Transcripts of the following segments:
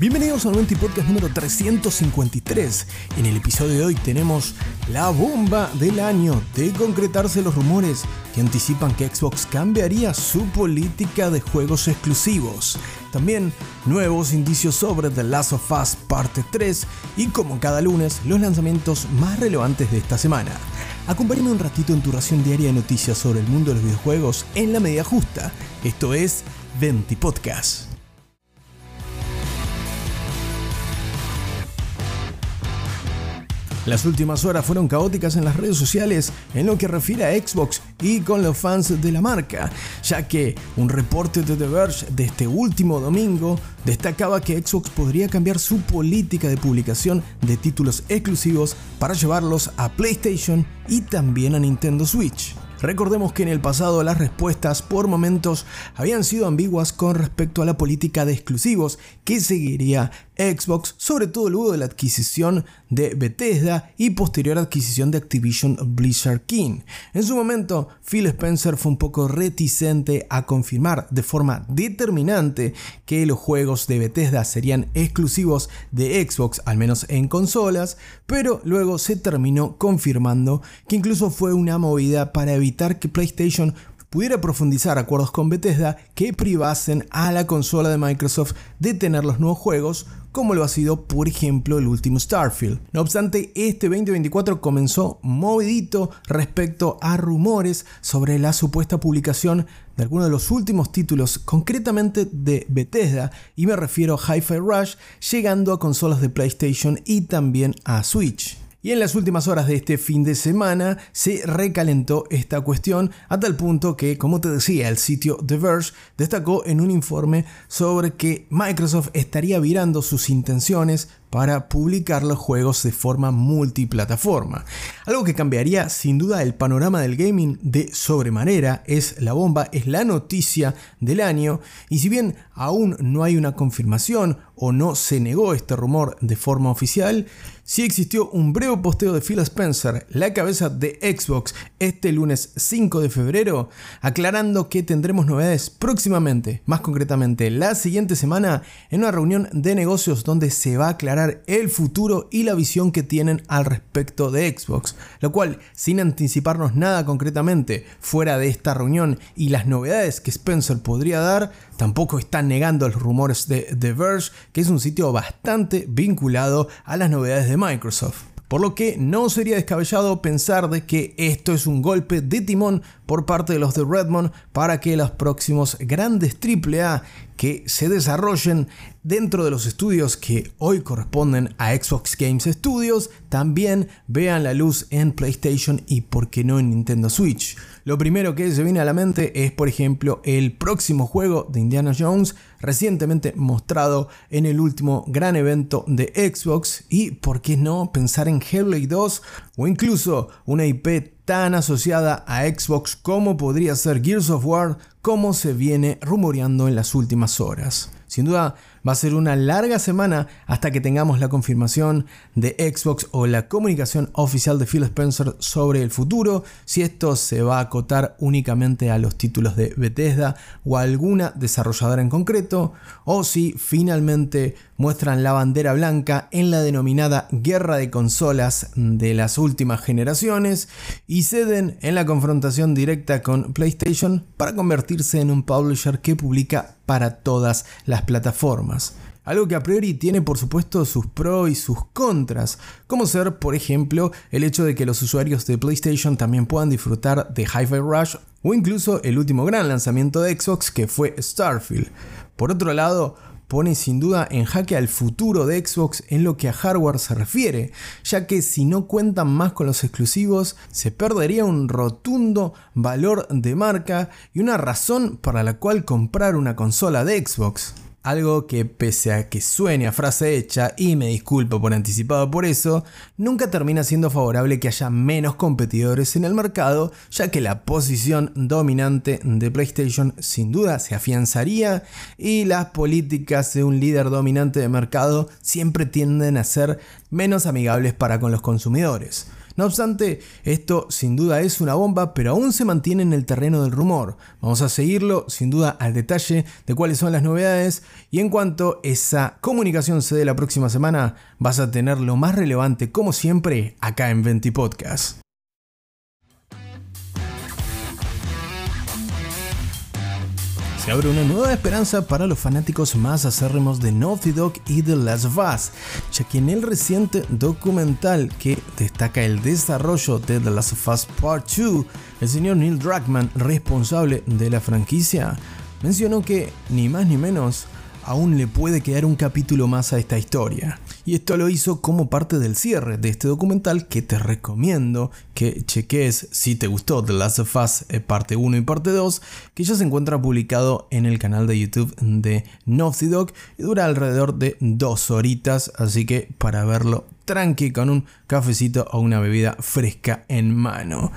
Bienvenidos al Monty Podcast número 353. En el episodio de hoy tenemos la bomba del año de concretarse los rumores que anticipan que Xbox cambiaría su política de juegos exclusivos. También nuevos indicios sobre The Last of Us Parte 3 y como cada lunes los lanzamientos más relevantes de esta semana. Acompáñame un ratito en tu ración diaria de noticias sobre el mundo de los videojuegos en la medida justa. Esto es Venti Podcast. Las últimas horas fueron caóticas en las redes sociales en lo que refiere a Xbox y con los fans de la marca, ya que un reporte de The Verge de este último domingo destacaba que Xbox podría cambiar su política de publicación de títulos exclusivos para llevarlos a PlayStation y también a Nintendo Switch. Recordemos que en el pasado las respuestas por momentos habían sido ambiguas con respecto a la política de exclusivos que seguiría Xbox, sobre todo luego de la adquisición de Bethesda y posterior adquisición de Activision Blizzard King. En su momento, Phil Spencer fue un poco reticente a confirmar de forma determinante que los juegos de Bethesda serían exclusivos de Xbox, al menos en consolas, pero luego se terminó confirmando que incluso fue una movida para evitar que PlayStation pudiera profundizar acuerdos con Bethesda que privasen a la consola de Microsoft de tener los nuevos juegos, como lo ha sido por ejemplo el último Starfield. No obstante, este 2024 comenzó movidito respecto a rumores sobre la supuesta publicación de algunos de los últimos títulos, concretamente de Bethesda, y me refiero a Hi-Fi Rush, llegando a consolas de PlayStation y también a Switch. Y en las últimas horas de este fin de semana se recalentó esta cuestión a tal punto que, como te decía, el sitio The Verge destacó en un informe sobre que Microsoft estaría virando sus intenciones para publicar los juegos de forma multiplataforma. Algo que cambiaría sin duda el panorama del gaming de sobremanera, es la bomba, es la noticia del año y si bien aún no hay una confirmación o no se negó este rumor de forma oficial, sí existió un breve posteo de Phil Spencer, la cabeza de Xbox, este lunes 5 de febrero, aclarando que tendremos novedades próximamente, más concretamente la siguiente semana, en una reunión de negocios donde se va a aclarar el futuro y la visión que tienen al respecto de Xbox, lo cual, sin anticiparnos nada concretamente fuera de esta reunión y las novedades que Spencer podría dar, tampoco están negando los rumores de The Verge, que es un sitio bastante vinculado a las novedades de Microsoft. Por lo que no sería descabellado pensar de que esto es un golpe de timón por parte de los de Redmond para que los próximos grandes AAA que se desarrollen dentro de los estudios que hoy corresponden a Xbox Games Studios. También vean la luz en PlayStation y por qué no en Nintendo Switch. Lo primero que se viene a la mente es por ejemplo el próximo juego de Indiana Jones recientemente mostrado en el último gran evento de Xbox. Y por qué no pensar en Hellblade 2 o incluso una IP tan asociada a Xbox como podría ser Gears of War, como se viene rumoreando en las últimas horas. Sin duda va a ser una larga semana hasta que tengamos la confirmación de Xbox o la comunicación oficial de Phil Spencer sobre el futuro, si esto se va a acotar únicamente a los títulos de Bethesda o a alguna desarrolladora en concreto, o si finalmente muestran la bandera blanca en la denominada guerra de consolas de las últimas generaciones y ceden en la confrontación directa con PlayStation para convertirse en un publisher que publica para todas las plataformas. Algo que a priori tiene por supuesto sus pros y sus contras, como ser por ejemplo el hecho de que los usuarios de PlayStation también puedan disfrutar de Hi-Fi Rush o incluso el último gran lanzamiento de Xbox que fue Starfield. Por otro lado, pone sin duda en jaque al futuro de Xbox en lo que a hardware se refiere, ya que si no cuentan más con los exclusivos, se perdería un rotundo valor de marca y una razón para la cual comprar una consola de Xbox. Algo que pese a que suene a frase hecha, y me disculpo por anticipado por eso, nunca termina siendo favorable que haya menos competidores en el mercado, ya que la posición dominante de PlayStation sin duda se afianzaría y las políticas de un líder dominante de mercado siempre tienden a ser menos amigables para con los consumidores. No obstante, esto sin duda es una bomba, pero aún se mantiene en el terreno del rumor. Vamos a seguirlo sin duda al detalle de cuáles son las novedades y en cuanto esa comunicación se dé la próxima semana, vas a tener lo más relevante como siempre acá en Venti Podcast. Se abre una nueva esperanza para los fanáticos más acérrimos de Naughty Dog y The Last of Us, ya que en el reciente documental que destaca el desarrollo de The Last of Us Part 2, el señor Neil Druckmann, responsable de la franquicia, mencionó que ni más ni menos aún le puede quedar un capítulo más a esta historia. Y esto lo hizo como parte del cierre de este documental que te recomiendo que cheques si te gustó The Last of Us eh, parte 1 y parte 2, que ya se encuentra publicado en el canal de YouTube de Naughty Dog y dura alrededor de dos horitas, así que para verlo tranqui con un cafecito o una bebida fresca en mano.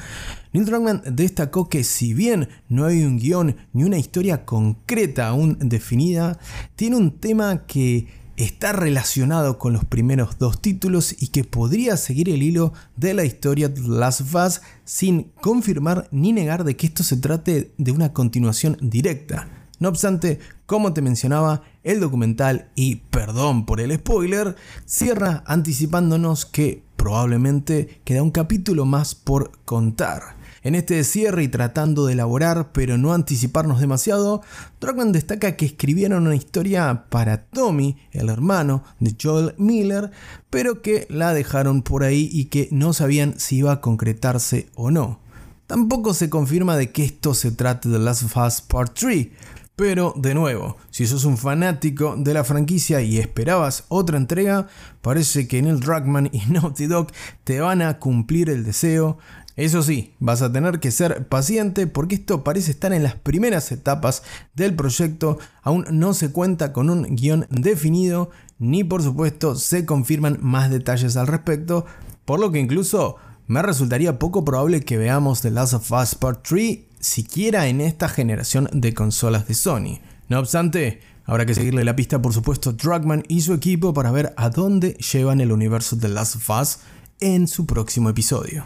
Neil Druckmann destacó que si bien no hay un guion ni una historia concreta aún definida, tiene un tema que está relacionado con los primeros dos títulos y que podría seguir el hilo de la historia de Last of Us sin confirmar ni negar de que esto se trate de una continuación directa. No obstante, como te mencionaba, el documental, y perdón por el spoiler, cierra anticipándonos que probablemente queda un capítulo más por contar. En este cierre y tratando de elaborar pero no anticiparnos demasiado, Druckmann destaca que escribieron una historia para Tommy, el hermano de Joel Miller, pero que la dejaron por ahí y que no sabían si iba a concretarse o no. Tampoco se confirma de que esto se trate de Last of Us Part 3, pero de nuevo, si sos un fanático de la franquicia y esperabas otra entrega, parece que Neil Druckmann y Naughty Dog te van a cumplir el deseo. Eso sí, vas a tener que ser paciente porque esto parece estar en las primeras etapas del proyecto, aún no se cuenta con un guion definido, ni por supuesto se confirman más detalles al respecto, por lo que incluso me resultaría poco probable que veamos The Last of Us Part 3 siquiera en esta generación de consolas de Sony. No obstante, habrá que seguirle la pista por supuesto a Drugman y su equipo para ver a dónde llevan el universo de Last of Us en su próximo episodio.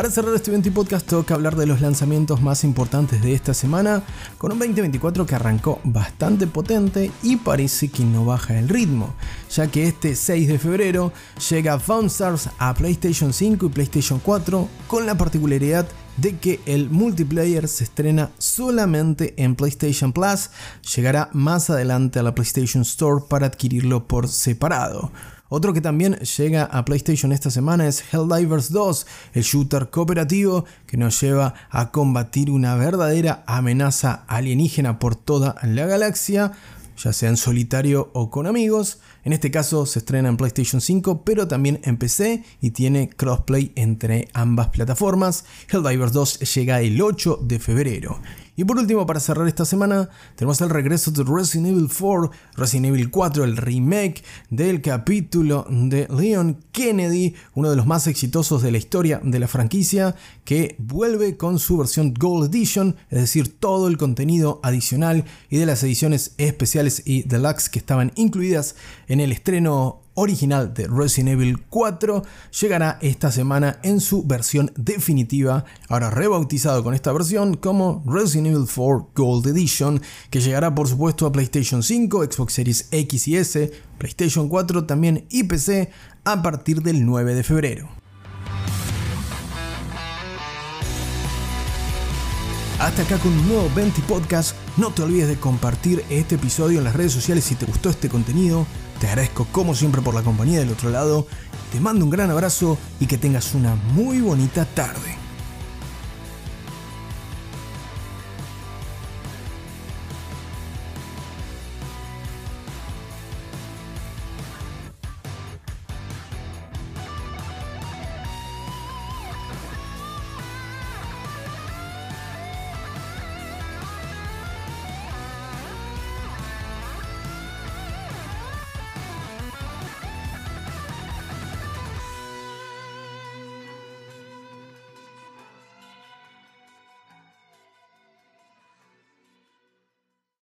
Para cerrar este 20 podcast toca hablar de los lanzamientos más importantes de esta semana, con un 2024 que arrancó bastante potente y parece que no baja el ritmo, ya que este 6 de febrero llega Stars a PlayStation 5 y PlayStation 4 con la particularidad de que el multiplayer se estrena solamente en PlayStation Plus, llegará más adelante a la PlayStation Store para adquirirlo por separado. Otro que también llega a PlayStation esta semana es Helldivers 2, el shooter cooperativo que nos lleva a combatir una verdadera amenaza alienígena por toda la galaxia, ya sea en solitario o con amigos. En este caso se estrena en PlayStation 5, pero también en PC y tiene crossplay entre ambas plataformas. Helldivers 2 llega el 8 de febrero. Y por último, para cerrar esta semana, tenemos el regreso de Resident Evil 4, Resident Evil 4, el remake del capítulo de Leon Kennedy, uno de los más exitosos de la historia de la franquicia, que vuelve con su versión Gold Edition, es decir, todo el contenido adicional y de las ediciones especiales y deluxe que estaban incluidas en el estreno original de Resident Evil 4 llegará esta semana en su versión definitiva, ahora rebautizado con esta versión como Resident Evil 4 Gold Edition, que llegará por supuesto a PlayStation 5, Xbox Series X y S, PlayStation 4 también y PC a partir del 9 de febrero. Hasta acá con un nuevo 20 Podcast. No te olvides de compartir este episodio en las redes sociales si te gustó este contenido. Te agradezco como siempre por la compañía del otro lado. Te mando un gran abrazo y que tengas una muy bonita tarde.